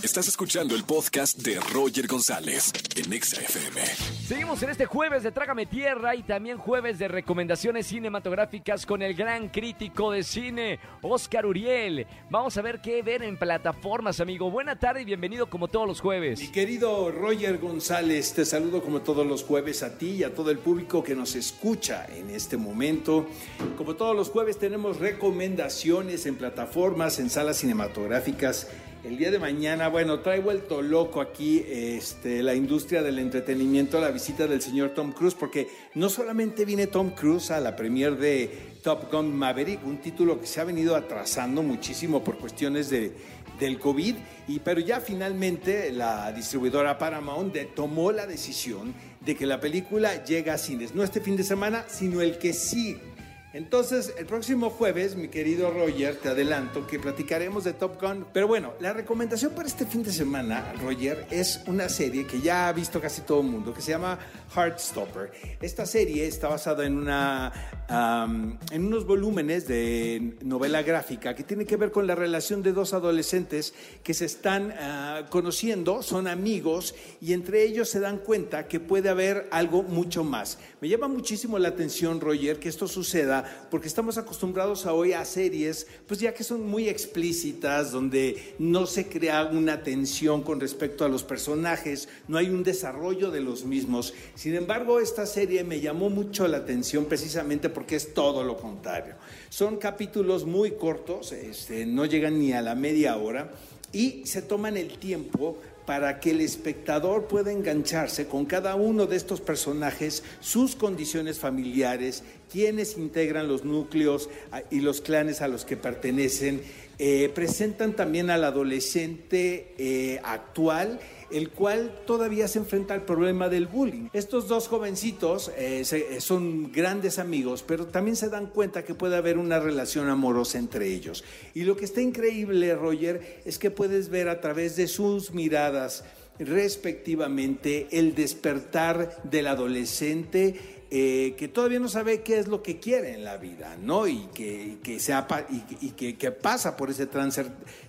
Estás escuchando el podcast de Roger González en EXA-FM. Seguimos en este jueves de Trágame Tierra y también jueves de recomendaciones cinematográficas con el gran crítico de cine, Oscar Uriel. Vamos a ver qué ver en plataformas, amigo. Buena tarde y bienvenido como todos los jueves. Mi querido Roger González, te saludo como todos los jueves a ti y a todo el público que nos escucha en este momento. Como todos los jueves tenemos recomendaciones en plataformas, en salas cinematográficas el día de mañana, bueno, trae vuelto loco aquí este, la industria del entretenimiento, la visita del señor Tom Cruise, porque no solamente viene Tom Cruise a la premier de Top Gun Maverick, un título que se ha venido atrasando muchísimo por cuestiones de, del COVID, y, pero ya finalmente la distribuidora Paramount tomó la decisión de que la película llega a cines, no este fin de semana, sino el que sigue. Entonces, el próximo jueves, mi querido Roger, te adelanto que platicaremos de Top Gun. Pero bueno, la recomendación para este fin de semana, Roger, es una serie que ya ha visto casi todo el mundo, que se llama Heartstopper. Esta serie está basada en, una, en unos volúmenes de novela gráfica que tiene que ver con la relación de dos adolescentes que se están ah, conociendo, son amigos y entre ellos se dan cuenta que puede haber algo mucho más. Me llama muchísimo la atención, Roger, que esto suceda porque estamos acostumbrados a hoy a series, pues ya que son muy explícitas, donde no se crea una tensión con respecto a los personajes, no hay un desarrollo de los mismos. Sin embargo, esta serie me llamó mucho la atención precisamente porque es todo lo contrario. Son capítulos muy cortos, este, no llegan ni a la media hora y se toman el tiempo para que el espectador pueda engancharse con cada uno de estos personajes, sus condiciones familiares, quienes integran los núcleos y los clanes a los que pertenecen, eh, presentan también al adolescente eh, actual el cual todavía se enfrenta al problema del bullying. Estos dos jovencitos eh, son grandes amigos, pero también se dan cuenta que puede haber una relación amorosa entre ellos. Y lo que está increíble, Roger, es que puedes ver a través de sus miradas respectivamente el despertar del adolescente eh, que todavía no sabe qué es lo que quiere en la vida, ¿no? Y que, que, y, que, pasa por ese trance,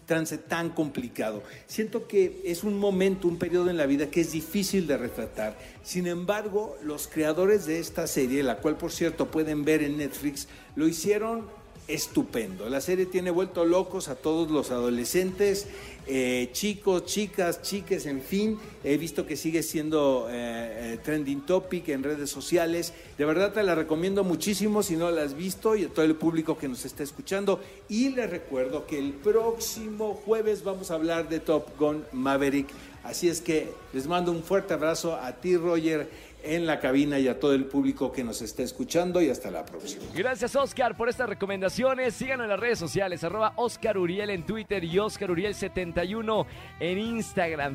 trance tan complicado. Siento que es un momento, un periodo en la vida que es difícil de retratar. Sin embargo, los creadores de esta serie, la cual por cierto pueden ver en Netflix, lo hicieron estupendo. La serie tiene vuelto locos a todos los adolescentes, eh, chicos, chicas, chiques, en fin. He visto que sigue siendo eh, eh, trending topic en redes sociales. De verdad te la recomiendo muchísimo si no la has visto y a todo el público que nos está escuchando. Y les recuerdo que el próximo jueves vamos a hablar de Top Gun Maverick. Así es que les mando un fuerte abrazo a ti, Roger en la cabina y a todo el público que nos está escuchando y hasta la próxima. Gracias Oscar por estas recomendaciones. Síganos en las redes sociales, arroba Oscar Uriel en Twitter y Oscar Uriel71 en Instagram.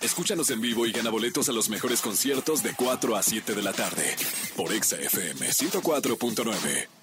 Escúchanos en vivo y gana boletos a los mejores conciertos de 4 a 7 de la tarde por Exa FM 104.9.